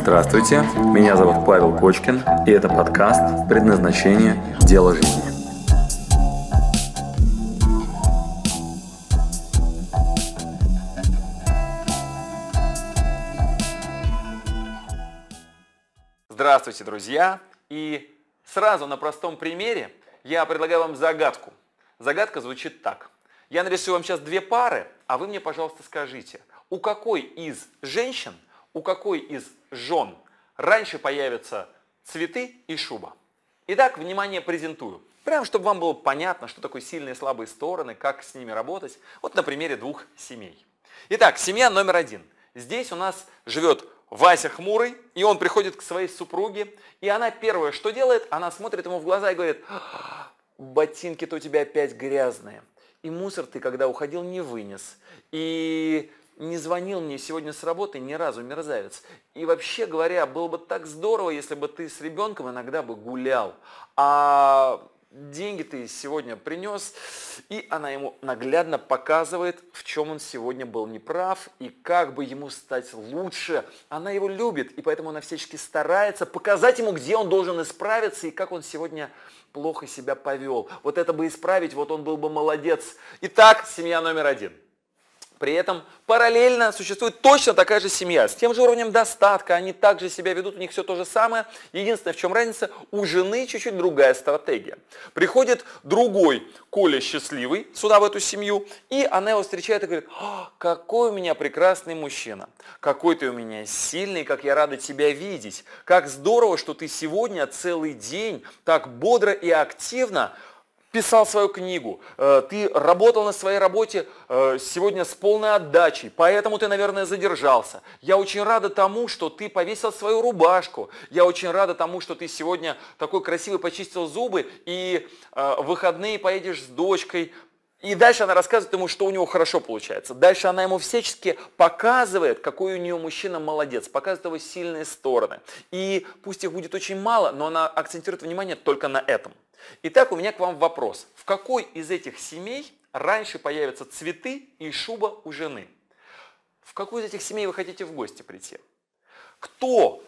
Здравствуйте, меня зовут Павел Кочкин, и это подкаст «Предназначение. Дело жизни». Здравствуйте, друзья! И сразу на простом примере я предлагаю вам загадку. Загадка звучит так. Я нарисую вам сейчас две пары, а вы мне, пожалуйста, скажите, у какой из женщин, у какой из жен раньше появятся цветы и шуба? Итак, внимание, презентую. Прямо, чтобы вам было понятно, что такое сильные и слабые стороны, как с ними работать. Вот на примере двух семей. Итак, семья номер один. Здесь у нас живет Вася хмурый, и он приходит к своей супруге, и она первое, что делает, она смотрит ему в глаза и говорит, ботинки-то у тебя опять грязные. И мусор ты, когда уходил, не вынес. И не звонил мне сегодня с работы ни разу, мерзавец. И вообще говоря, было бы так здорово, если бы ты с ребенком иногда бы гулял. А деньги ты сегодня принес, и она ему наглядно показывает, в чем он сегодня был неправ, и как бы ему стать лучше. Она его любит, и поэтому она всячески старается показать ему, где он должен исправиться, и как он сегодня плохо себя повел. Вот это бы исправить, вот он был бы молодец. Итак, семья номер один – при этом параллельно существует точно такая же семья, с тем же уровнем достатка, они также себя ведут, у них все то же самое. Единственное, в чем разница, у жены чуть-чуть другая стратегия. Приходит другой Коля счастливый сюда, в эту семью, и она его встречает и говорит, «А, какой у меня прекрасный мужчина, какой ты у меня сильный, как я рада тебя видеть, как здорово, что ты сегодня целый день так бодро и активно писал свою книгу, э, ты работал на своей работе э, сегодня с полной отдачей, поэтому ты, наверное, задержался. Я очень рада тому, что ты повесил свою рубашку. Я очень рада тому, что ты сегодня такой красивый почистил зубы и э, выходные поедешь с дочкой и дальше она рассказывает ему, что у него хорошо получается. Дальше она ему всячески показывает, какой у нее мужчина молодец, показывает его сильные стороны. И пусть их будет очень мало, но она акцентирует внимание только на этом. Итак, у меня к вам вопрос. В какой из этих семей раньше появятся цветы и шуба у жены? В какую из этих семей вы хотите в гости прийти? Кто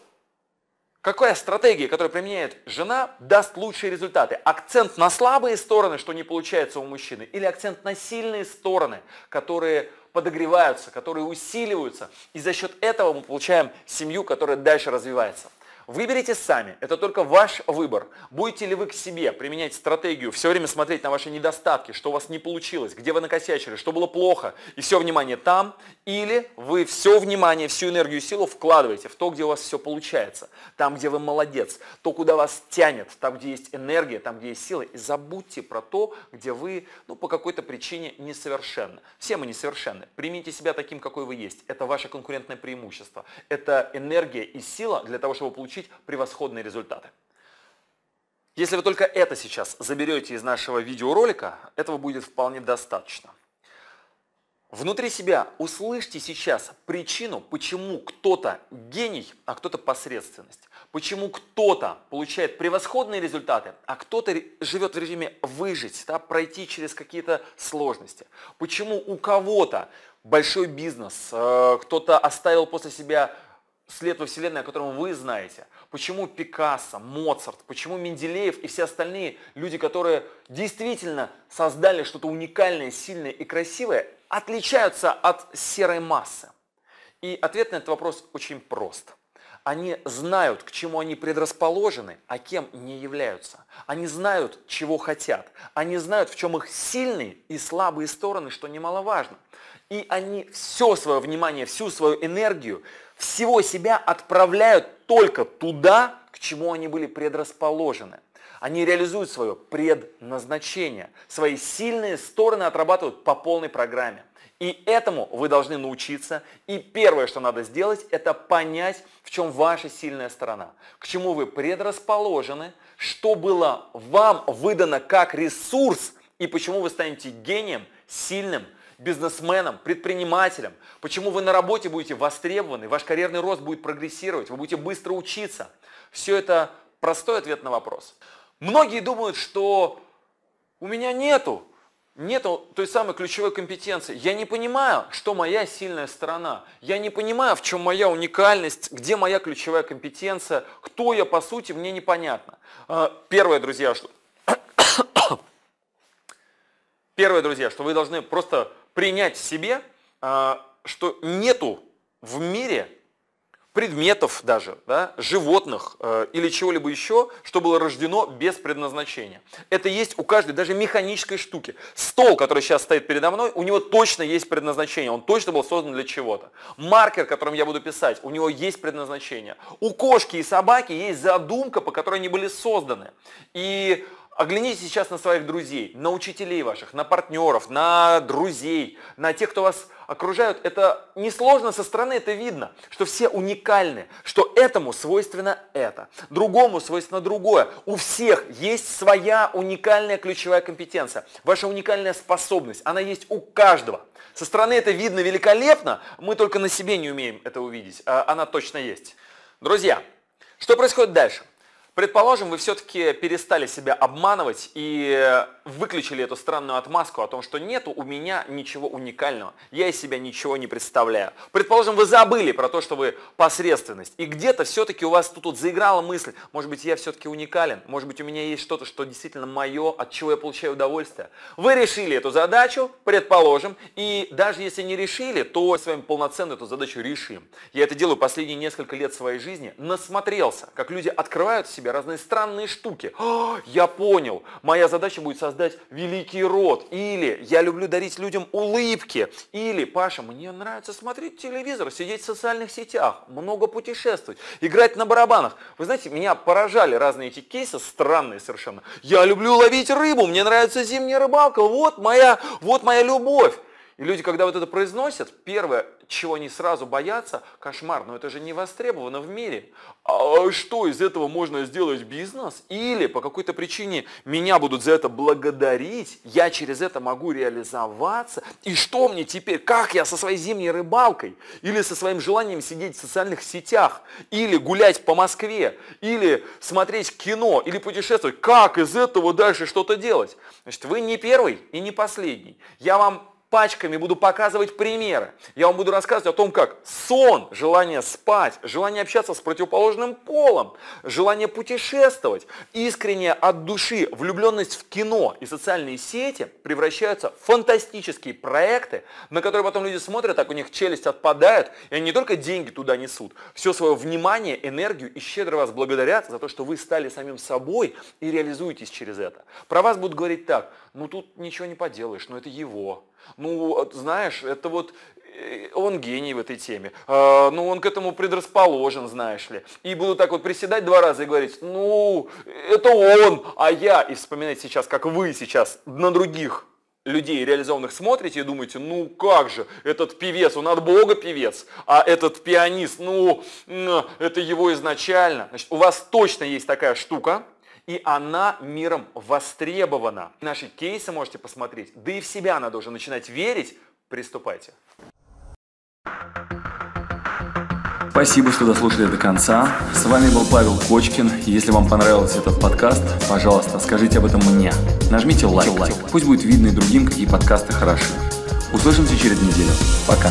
Какая стратегия, которую применяет жена, даст лучшие результаты? Акцент на слабые стороны, что не получается у мужчины, или акцент на сильные стороны, которые подогреваются, которые усиливаются, и за счет этого мы получаем семью, которая дальше развивается. Выберите сами, это только ваш выбор. Будете ли вы к себе применять стратегию, все время смотреть на ваши недостатки, что у вас не получилось, где вы накосячили, что было плохо, и все внимание там, или вы все внимание, всю энергию и силу вкладываете в то, где у вас все получается, там, где вы молодец, то, куда вас тянет, там, где есть энергия, там, где есть сила, и забудьте про то, где вы ну, по какой-то причине несовершенны. Все мы несовершенны. Примите себя таким, какой вы есть. Это ваше конкурентное преимущество. Это энергия и сила для того, чтобы получить получить превосходные результаты. Если вы только это сейчас заберете из нашего видеоролика, этого будет вполне достаточно. Внутри себя услышьте сейчас причину, почему кто-то гений, а кто-то посредственность. Почему кто-то получает превосходные результаты, а кто-то живет в режиме выжить, да, пройти через какие-то сложности. Почему у кого-то большой бизнес, э, кто-то оставил после себя след во Вселенной, о котором вы знаете. Почему Пикассо, Моцарт, почему Менделеев и все остальные люди, которые действительно создали что-то уникальное, сильное и красивое, отличаются от серой массы. И ответ на этот вопрос очень прост. Они знают, к чему они предрасположены, а кем не являются. Они знают, чего хотят. Они знают, в чем их сильные и слабые стороны, что немаловажно. И они все свое внимание, всю свою энергию всего себя отправляют только туда, к чему они были предрасположены. Они реализуют свое предназначение, свои сильные стороны отрабатывают по полной программе. И этому вы должны научиться. И первое, что надо сделать, это понять, в чем ваша сильная сторона, к чему вы предрасположены, что было вам выдано как ресурс, и почему вы станете гением, сильным, бизнесменом, предпринимателем, почему вы на работе будете востребованы, ваш карьерный рост будет прогрессировать, вы будете быстро учиться. Все это простой ответ на вопрос. Многие думают, что у меня нету нету той самой ключевой компетенции. Я не понимаю, что моя сильная сторона. Я не понимаю, в чем моя уникальность, где моя ключевая компетенция, кто я по сути, мне непонятно. А, первое, друзья, что... Первое, друзья, что вы должны просто принять в себе, а, что нету в мире предметов даже, да, животных э, или чего-либо еще, что было рождено без предназначения. Это есть у каждой, даже механической штуки. Стол, который сейчас стоит передо мной, у него точно есть предназначение, он точно был создан для чего-то. Маркер, которым я буду писать, у него есть предназначение. У кошки и собаки есть задумка, по которой они были созданы. И Оглянитесь сейчас на своих друзей, на учителей ваших, на партнеров, на друзей, на тех, кто вас окружают. Это несложно со стороны, это видно, что все уникальны, что этому свойственно это, другому свойственно другое. У всех есть своя уникальная ключевая компетенция, ваша уникальная способность, она есть у каждого. Со стороны это видно великолепно, мы только на себе не умеем это увидеть, а она точно есть. Друзья, что происходит дальше? Предположим, вы все-таки перестали себя обманывать и выключили эту странную отмазку о том, что нету у меня ничего уникального, я из себя ничего не представляю. Предположим, вы забыли про то, что вы посредственность, и где-то все-таки у вас тут, тут заиграла мысль, может быть, я все-таки уникален, может быть, у меня есть что-то, что действительно мое, от чего я получаю удовольствие. Вы решили эту задачу, предположим, и даже если не решили, то с вами полноценно эту задачу решим. Я это делаю последние несколько лет своей жизни, насмотрелся, как люди открывают себе себе разные странные штуки. О, я понял, моя задача будет создать великий род. Или я люблю дарить людям улыбки. Или, Паша, мне нравится смотреть телевизор, сидеть в социальных сетях, много путешествовать, играть на барабанах. Вы знаете, меня поражали разные эти кейсы, странные совершенно. Я люблю ловить рыбу, мне нравится зимняя рыбалка, вот моя, вот моя любовь. И люди, когда вот это произносят, первое, чего они сразу боятся, кошмар, но это же не востребовано в мире. А что, из этого можно сделать бизнес? Или по какой-то причине меня будут за это благодарить, я через это могу реализоваться. И что мне теперь? Как я со своей зимней рыбалкой? Или со своим желанием сидеть в социальных сетях? Или гулять по Москве? Или смотреть кино? Или путешествовать? Как из этого дальше что-то делать? Значит, вы не первый и не последний. Я вам пачками буду показывать примеры. Я вам буду рассказывать о том, как сон, желание спать, желание общаться с противоположным полом, желание путешествовать, искренняя от души влюбленность в кино и социальные сети превращаются в фантастические проекты, на которые потом люди смотрят, так у них челюсть отпадает, и они не только деньги туда несут, все свое внимание, энергию и щедро вас благодарят за то, что вы стали самим собой и реализуетесь через это. Про вас будут говорить так, ну тут ничего не поделаешь, но это его, ну, знаешь, это вот э, он гений в этой теме. А, ну, он к этому предрасположен, знаешь ли. И буду так вот приседать два раза и говорить, ну, это он, а я. И вспоминать сейчас, как вы сейчас на других людей реализованных смотрите и думаете, ну как же, этот певец, он от Бога певец, а этот пианист, ну, это его изначально. Значит, у вас точно есть такая штука, и она миром востребована. Наши кейсы можете посмотреть, да и в себя надо уже начинать верить. Приступайте. Спасибо, что дослушали до конца. С вами был Павел Кочкин. Если вам понравился этот подкаст, пожалуйста, скажите об этом мне. Нажмите лайк. Пусть будет видно и другим, какие подкасты хороши. Услышимся через неделю. Пока.